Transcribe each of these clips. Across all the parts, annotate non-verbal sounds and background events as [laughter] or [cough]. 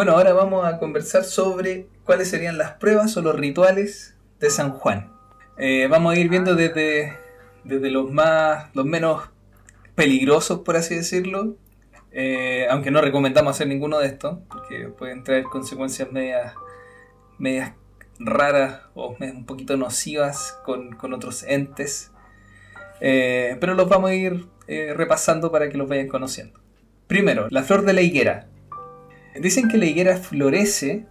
Bueno, ahora vamos a conversar sobre cuáles serían las pruebas o los rituales de San Juan. Eh, vamos a ir viendo desde, desde los más, los menos peligrosos, por así decirlo, eh, aunque no recomendamos hacer ninguno de estos, porque pueden traer consecuencias medias, medias raras o un poquito nocivas con, otros entes. Eh, pero los vamos a ir repasando para que los vayan conociendo. Primero, la flor de la higuera. Dicen que la higuera florece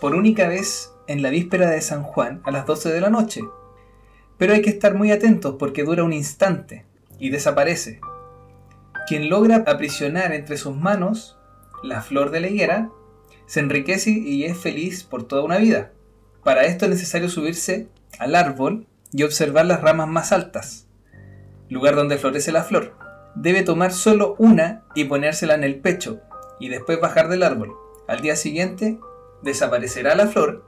por única vez en la víspera de San Juan a las 12 de la noche. Pero hay que estar muy atentos porque dura un instante y desaparece. Quien logra aprisionar entre sus manos la flor de la higuera se enriquece y es feliz por toda una vida. Para esto es necesario subirse al árbol y observar las ramas más altas, lugar donde florece la flor debe tomar solo una y ponérsela en el pecho y después bajar del árbol. Al día siguiente desaparecerá la flor,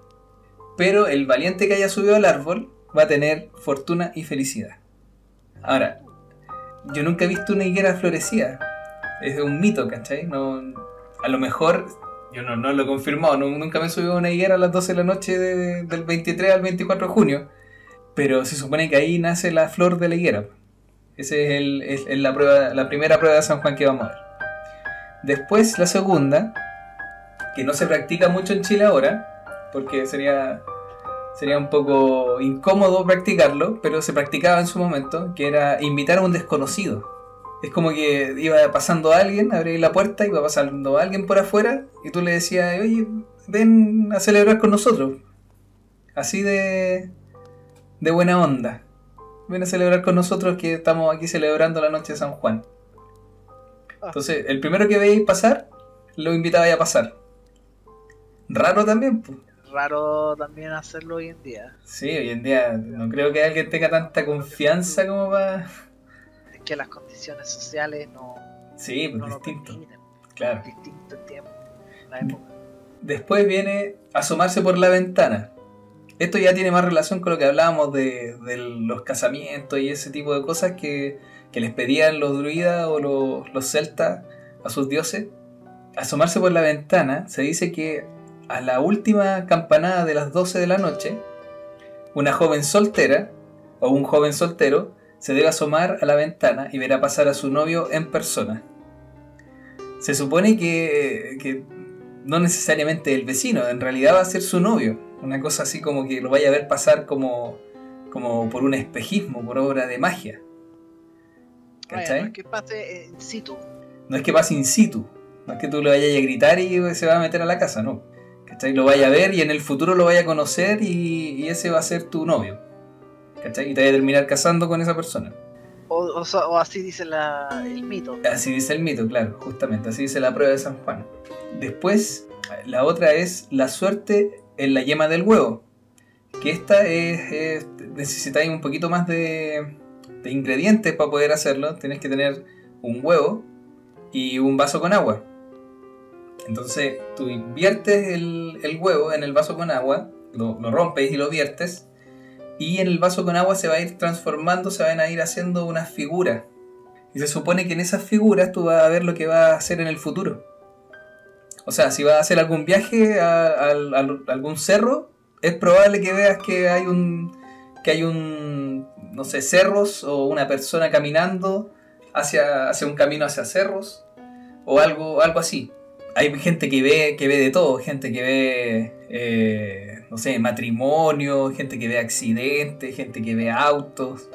pero el valiente que haya subido al árbol va a tener fortuna y felicidad. Ahora, yo nunca he visto una higuera florecida. Es un mito, ¿cachai? No, a lo mejor, yo no, lo he confirmado, nunca me he subido a una higuera a las 12 de la noche del 23 al 24 de junio, pero se supone que ahí nace la flor de la higuera. Esa es, la, la primera prueba de San Juan que vamos a ver. Después la segunda, que no se practica mucho en Chile ahora, porque sería, sería un poco incómodo practicarlo, pero se practicaba en su momento, que era invitar a un desconocido. Es como que iba pasando alguien, abría la puerta, iba pasando alguien por afuera, y tú le decías, oye, ven a celebrar con nosotros. Así de, de buena onda ven a celebrar con nosotros que estamos aquí celebrando la noche de San Juan. Entonces, el primero que veis pasar, lo invitaba a pasar. Raro también, pues. Raro también hacerlo hoy en día. Sí, hoy en día no creo que alguien tenga tanta confianza como para... Es que las condiciones sociales no... Sí, pues distinto. Claro. Distinto el tiempo, la época. Después viene asomarse por la ventana. Esto ya tiene más relación con lo que hablábamos de, los casamientos y ese tipo de cosas que, les pedían los druidas o los, celtas a sus dioses. Asomarse por la ventana, se dice que a la última campanada de las 12 de la noche, una joven soltera o un joven soltero se debe asomar a la ventana y verá pasar a su novio en persona. Se supone que, que no necesariamente el vecino, en realidad va a ser su novio una cosa así como que lo vaya a ver pasar como, como por un espejismo, por obra de magia. ¿Cachai? no es que pase in situ. No es que pase in situ. No es que tú le vayas a gritar y se va a meter a la casa, no. ¿Cachai? Lo vaya a ver y en el futuro lo vaya a conocer y, ese va a ser tu novio. ¿Cachai? Y te vaya a terminar casando con esa persona. O, así dice el mito. Así dice el mito, claro, justamente. Así dice la prueba de San Juan. Después, la otra es la suerte en la yema del huevo. Que esta es, necesitáis un poquito más de, ingredientes para poder hacerlo. Tienes que tener un huevo y un vaso con agua. Entonces tú inviertes el, huevo en el vaso con agua, lo, rompes y lo viertes. Y en el vaso con agua se va a ir transformando, se van a ir haciendo unas figuras. Y se supone que en esas figuras tú vas a ver lo que va a hacer en el futuro. O sea, si vas a hacer algún viaje a, algún cerro, es probable que veas que hay un que hay un no sé, cerros o una persona caminando hacia, hacia un camino hacia cerros o algo algo así. Hay gente que ve que ve de todo, gente que ve eh, no sé, matrimonio, gente que ve accidentes, gente que ve autos.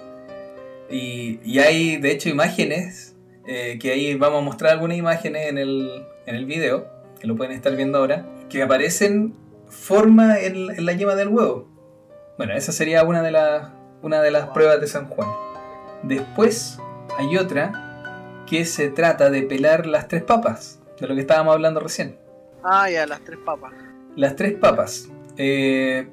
Y, hay de hecho imágenes, eh, que ahí vamos a mostrar algunas imágenes en el, en el video, que lo pueden estar viendo ahora, que aparecen forma en, la yema del huevo. Bueno, esa sería una de, las una de las pruebas de San Juan. Después hay otra que se trata de pelar las tres papas, de lo que estábamos hablando recién. Ah, ya, las tres papas. Las tres papas. Eh,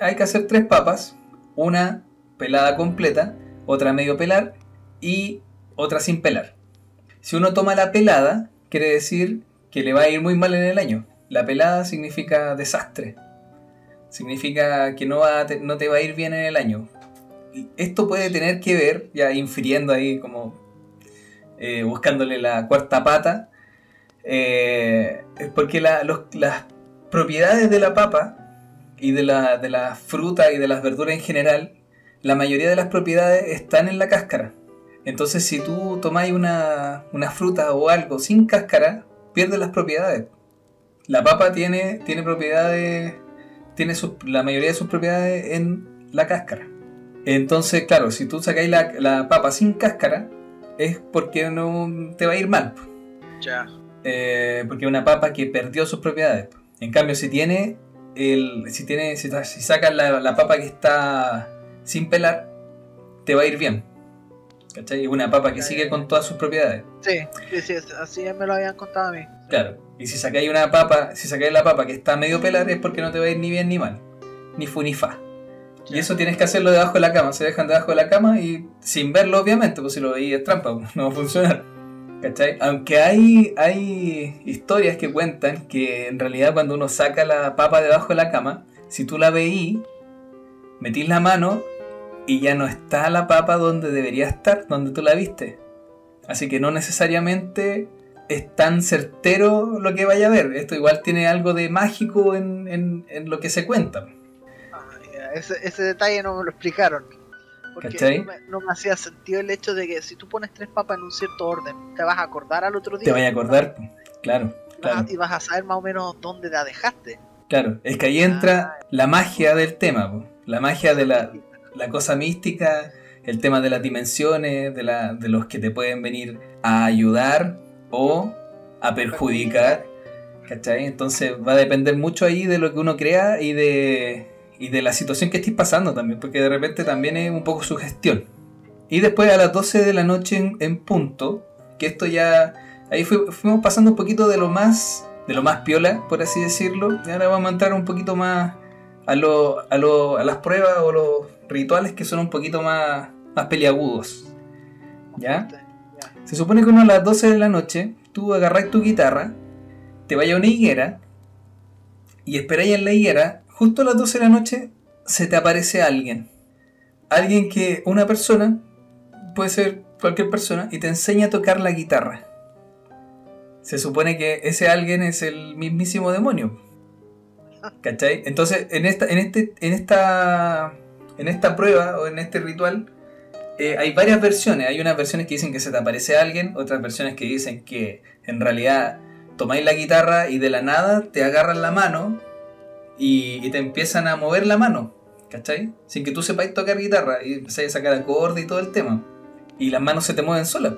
hay que hacer tres papas, una pelada completa, otra medio pelar y otra sin pelar. Si uno toma la pelada, quiere decir que le va a ir muy mal en el año. La pelada significa desastre. Significa que no, va no te va a ir bien en el año. Esto puede tener que ver, ya infiriendo ahí como eh, buscándole la cuarta pata, Eh, porque las propiedades de la papa y de la, de la fruta y de las verduras en general, la mayoría de las propiedades están en la cáscara. Entonces si tú tomáis una, una fruta o algo sin cáscara, pierdes las propiedades. La papa tiene, tiene propiedades, tiene la mayoría de sus propiedades en la cáscara. Entonces, claro, si tú sacáis la, la papa sin cáscara, es porque no te va a ir mal. Ya. Eh, porque es una papa que perdió sus propiedades. En cambio, si tiene el, si tiene, si, sacas la, la, papa que está sin pelar, te va a ir bien. ¿Cachai? Una papa que sigue con todas sus propiedades. Sí, sí, así me lo habían contado a mí. Claro. Y si sacáis una papa, si sacáis la papa que está medio pelar es porque no te va a ir ni bien ni mal. Ni fu ni fa. Y eso tienes que hacerlo debajo de la cama. Se dejan debajo de la cama y sin verlo, obviamente, pues si lo veis es trampa, [laughs] no va a funcionar. ¿Cachai? Aunque hay, hay historias que cuentan que en realidad cuando uno saca la papa debajo de la cama, si tú la veís, metís la mano y ya no está la papa donde debería estar, donde tú la viste. Así que no necesariamente es tan certero lo que vaya a ver. Esto igual tiene algo de mágico en, lo que se cuenta. Ah, ese, detalle no me lo explicaron. Porque no me, hacía sentido el hecho de que si tú pones tres papas en un cierto orden, te vas a acordar al otro día. Te vas a acordar, claro. Y vas a saber más o menos dónde la dejaste. Claro, es que ahí entra ah. la magia del tema, la magia de la, la cosa mística, el tema de las dimensiones, de, la, de los que te pueden venir a ayudar o a perjudicar. ¿Cachai? Entonces va a depender mucho ahí de lo que uno crea y de, y de la situación que estés pasando también, porque de repente también es un poco su gestión. Y después a las 12 de la noche en, punto, que esto ya, ahí fuimos pasando un poquito de lo más, de lo más piola, por así decirlo, y ahora vamos a entrar un poquito más a, lo, a, lo, a las pruebas o los rituales que son un poquito más, más peliagudos. ¿Ya? Se supone que uno a las 12 de la noche, tú agarras tu guitarra, te vayas a una higuera y esperáis en la higuera, justo a las 12 de la noche se te aparece alguien. Alguien que, una persona, puede ser cualquier persona, y te enseña a tocar la guitarra. Se supone que ese alguien es el mismísimo demonio. ¿Cachai? Entonces, en esta, en este, en esta, en esta prueba o en este ritual, eh, hay varias versiones. Hay unas versiones que dicen que se te aparece alguien, otras versiones que dicen que en realidad tomáis la guitarra y de la nada te agarran la mano y, te empiezan a mover la mano, ¿cachai? Sin que tú sepáis tocar guitarra y empezáis a sacar acordes y todo el tema. Y las manos se te mueven solas.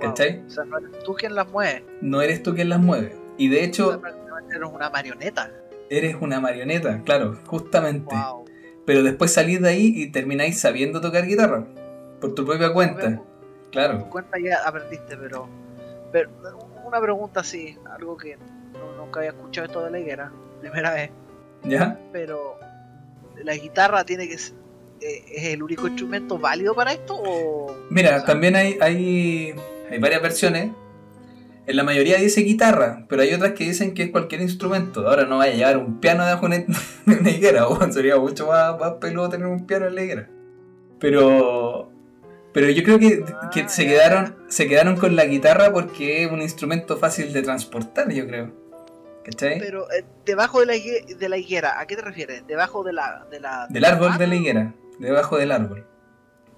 ¿Cachai? O sea, no eres tú quien las mueve. No eres tú quien las mueve. Y de hecho... Eres una marioneta. Eres una marioneta, claro, justamente. Pero después salís de ahí y termináis sabiendo tocar guitarra. Por tu propia cuenta. claro. Por tu cuenta ya aprendiste, pero, pero. Una pregunta así, algo que nunca había escuchado esto de la higuera, primera vez. ¿Ya? Pero. ¿La guitarra tiene que ser, eh, es el único instrumento válido para esto? O, Mira, también hay, hay, hay varias versiones en la mayoría dice guitarra, pero hay otras que dicen que es cualquier instrumento. Ahora no vaya a llevar un piano debajo de una [laughs] higuera, [laughs] sería mucho más, más peludo tener un piano en la higuera. Pero, pero yo creo que, que se, quedaron, se quedaron con la guitarra porque es un instrumento fácil de transportar, yo creo. ¿Cachai? Pero eh, debajo de la, de la higuera, ¿a qué te refieres? ¿Debajo de la...? De la del árbol de la higuera, debajo del árbol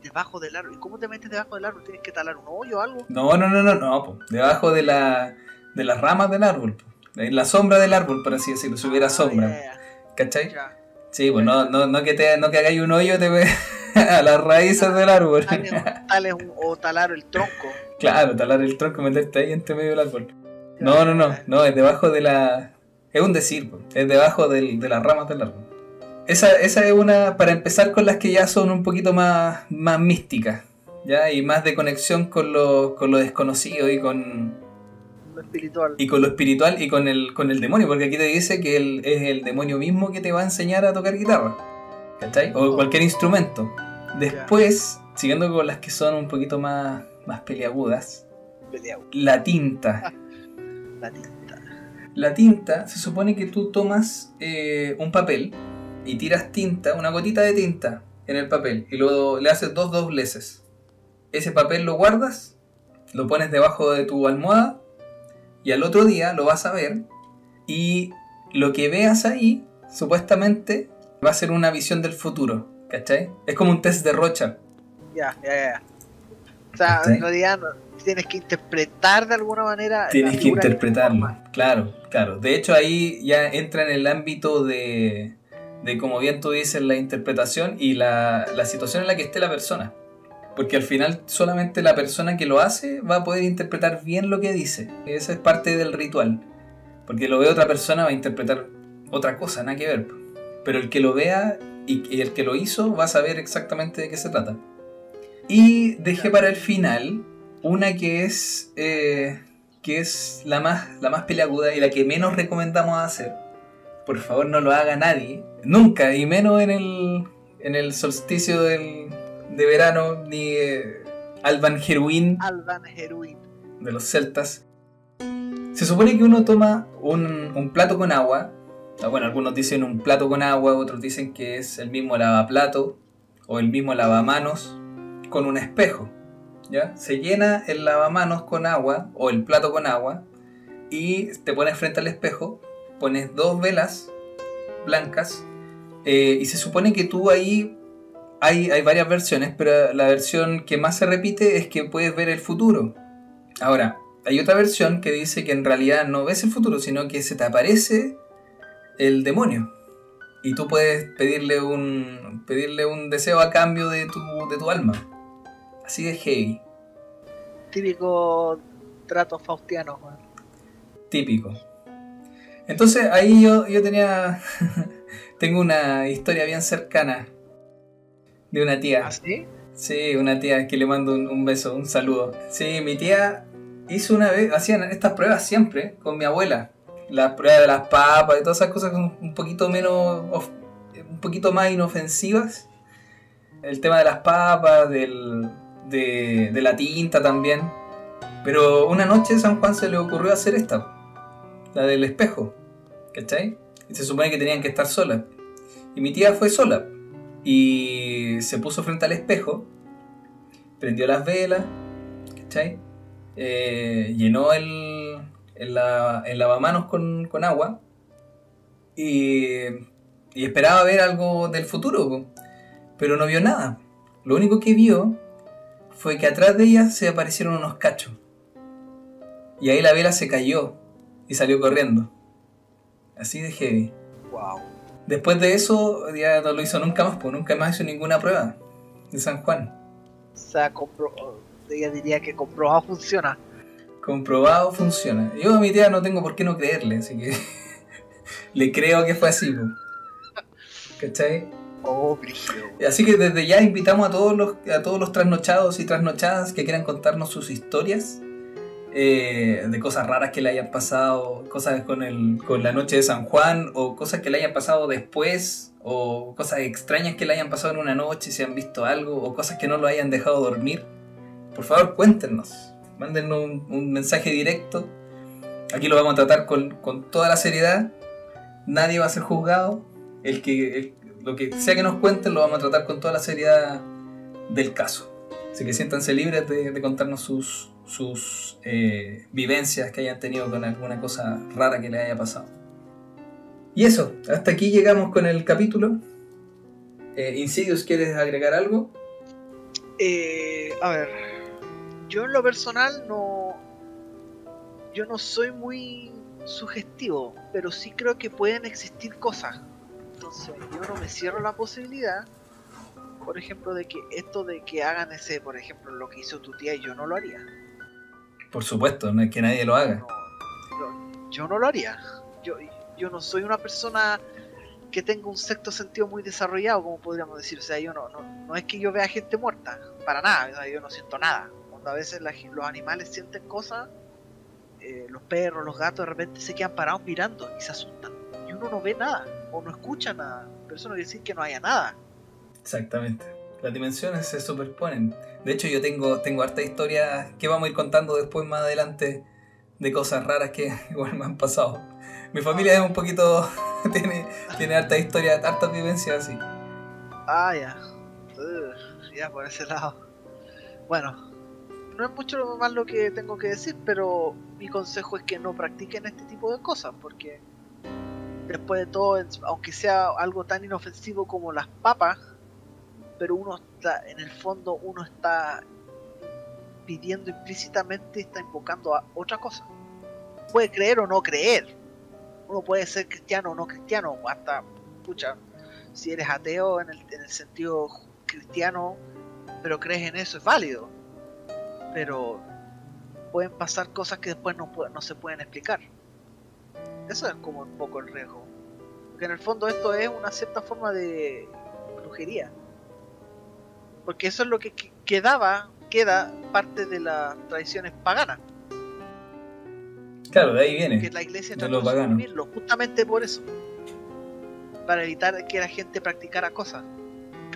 debajo del árbol. ¿Y cómo te metes debajo del árbol? ¿Tienes que talar un hoyo o algo? No, no, no, no, no, debajo de, la, de las ramas del árbol, en la sombra del árbol, por así decirlo, si hubiera ah, sombra. ¿Cachai? Sí, pues no, no, no, que te, no que hagáis un hoyo te ve [laughs] a las raíces del árbol. o talar el tronco. Claro, talar el tronco, meterte ahí entre medio del árbol. No, no, no, no, es debajo de la... Es un decir, es debajo del, de las ramas del árbol. Esa, esa es una, para empezar con las que ya son un poquito más, más místicas, ¿ya? Y más de conexión con lo, con lo desconocido y con... Lo espiritual. Y con lo espiritual y con el, con el demonio, porque aquí te dice que es el demonio mismo que te va a enseñar a tocar guitarra, ¿cachai? O oh. cualquier instrumento. Después, siguiendo con las que son un poquito más, más peliagudas, la tinta. [laughs] la tinta. La tinta, se supone que tú tomas eh, un papel, y tiras tinta, una gotita de tinta en el papel y luego le haces dos dobleces. Ese papel lo guardas, lo pones debajo de tu almohada Y al otro día lo vas a ver y lo que veas ahí, supuestamente, va a ser una visión del futuro. ¿Cachai? Es como un test de Rocha. Ya, ya, ya. O sea, en realidad tienes que interpretar de alguna manera. Tienes que interpretarlo, claro, claro. De hecho, ahí ya entra en el ámbito de, de como bien tú dices, la interpretación y la, la situación en la que esté la persona. Porque al final solamente la persona que lo hace va a poder interpretar bien lo que dice. Esa es parte del ritual. Porque lo ve otra persona va a interpretar otra cosa, nada que ver. Pero el que lo vea y el que lo hizo va a saber exactamente de qué se trata. Y dejé para el final una que es, eh, que es la, más, la más peleaguda y la que menos recomendamos hacer. Por favor, no lo haga nadie. Nunca, y menos en el, en el solsticio del, de verano, ni eh, Alban Heruin. Alban Heruin. De los celtas. Se supone que uno toma un, un plato con agua. Ah, bueno, algunos dicen un plato con agua, otros dicen que es el mismo lavaplato o el mismo lavamanos con un espejo. Se llena el lavamanos con agua o el plato con agua y te pones frente al espejo, pones dos velas blancas eh, y se supone que tú ahí hay, hay varias versiones, pero la versión que más se repite es que puedes ver el futuro. Ahora, hay otra versión que dice que en realidad no ves el futuro, sino que se te aparece el demonio. Y tú puedes pedirle un, pedirle un deseo a cambio de tu, de tu alma. Así de heavy. Típico trato faustiano, Típico. Entonces ahí yo, yo tenía. [laughs] tengo una historia bien cercana de una tía. ¿Ah, sí? Sí, una tía que le mando un, beso, un saludo. Sí, mi tía hizo una vez, hacían estas pruebas siempre con mi abuela. Las pruebas de las papas y todas esas cosas un poquito menos. un poquito más inofensivas. El tema de las papas, del, de, la tinta también. Pero una noche San Juan se le ocurrió hacer esta, la del espejo, ¿cachai? Y se supone que tenían que estar solas. Y mi tía fue sola. Y se puso frente al espejo, prendió las velas, ¿cachai? Eh, llenó el, el, lavamanos con, con agua y, y, esperaba ver algo del futuro, pero no vio nada. Lo único que vio fue que atrás de ella se aparecieron unos cachos. Y ahí la vela se cayó y salió corriendo. Así de heavy. Wow. Después de eso, ya no lo hizo nunca más, pues nunca más hizo ninguna prueba de San Juan. O sea, ella diría que comprobado funciona. Comprobado funciona. Yo a mi tía no tengo por qué no creerle, así que [laughs] le creo que fue así. Pues. ¿Cachai? Así que desde ya invitamos a todos los, a todos los trasnochados y trasnochadas que quieran contarnos sus historias eh, de cosas raras que le hayan pasado, cosas con, el, con la noche de San Juan o cosas que le hayan pasado después o cosas extrañas que le hayan pasado en una noche, si han visto algo o cosas que no lo hayan dejado dormir. Por favor, cuéntenos, mándenos un, mensaje directo. Aquí lo vamos a tratar con, con, toda la seriedad. Nadie va a ser juzgado. El que, lo que sea que nos cuenten lo vamos a tratar con toda la seriedad del caso. Así que siéntanse libres de, contarnos sus, sus eh, vivencias que hayan tenido con alguna cosa rara que les haya pasado. Y eso, hasta aquí llegamos con el capítulo. Eh, ¿quieres agregar algo? Eh, a ver, yo en lo personal no. Yo no soy muy sugestivo, pero sí creo que pueden existir cosas entonces yo no me cierro la posibilidad, por ejemplo, de que esto de que hagan ese, por ejemplo, lo que hizo tu tía, yo no lo haría. Por supuesto, no es que nadie lo haga. yo no lo haría. Yo, yo no soy una persona que tenga un sexto sentido muy desarrollado, como podríamos decir. O sea, yo no, no, no es que yo vea gente muerta, para nada, yo no siento nada. Cuando a veces los animales sienten cosas, eh, los perros, los gatos de repente se quedan parados mirando y se asustan. Y uno no ve nada o no escucha nada. Pero eso no quiere decir que no haya nada. Exactamente. Las dimensiones se superponen. De hecho, yo tengo, tengo harta historia que vamos a ir contando después más adelante de cosas raras que [laughs] igual me han pasado. Mi familia es un poquito. [laughs] tiene, tiene harta historia, hartas vivencias así. Ah, ya. ya por ese lado. Bueno, no es mucho más lo que tengo que decir, pero mi consejo es que no practiquen este tipo de cosas, porque después de todo, aunque sea algo tan inofensivo como las papas, pero uno está, en el fondo, uno está pidiendo implícitamente, está invocando a otra cosa. Puede creer o no creer. Uno puede ser cristiano o no cristiano, hasta, escucha, si eres ateo en el, en el sentido cristiano, pero crees en eso, es válido. Pero pueden pasar cosas que después no, no se pueden explicar. Eso es como un poco el riesgo. Porque en el fondo esto es una cierta forma de brujería. Porque eso es lo que quedaba, queda parte de las tradiciones paganas. Claro, de ahí viene. Que la iglesia trató de suprimirlo, justamente por eso. Para evitar que la gente practicara cosas.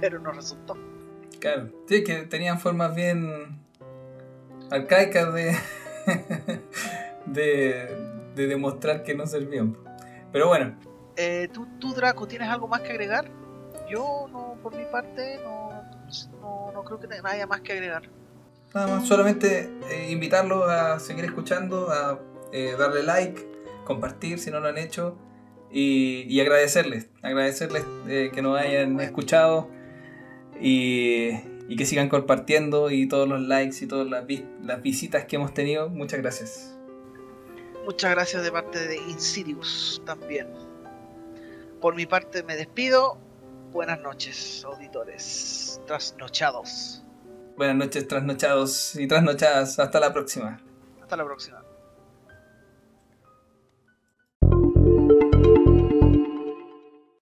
Pero no resultó. Claro, sí, que tenían formas bien arcaicas de, [laughs] de, de demostrar que no servían. Pero bueno. Eh, ¿tú, ¿tú, Draco, tienes algo más que agregar? Yo, no, por mi parte, no, no, creo que haya más que agregar. Nada más, solamente eh, invitarlos a seguir escuchando, a eh, darle like, compartir si no lo han hecho y, y agradecerles, agradecerles que nos hayan escuchado y, y, que sigan compartiendo y todos los likes y todas las, las visitas que hemos tenido. Muchas gracias. Muchas gracias de parte de Insidious también. Por mi parte me despido. Buenas noches, auditores trasnochados. Buenas noches, trasnochados y trasnochadas. Hasta la próxima. Hasta la próxima.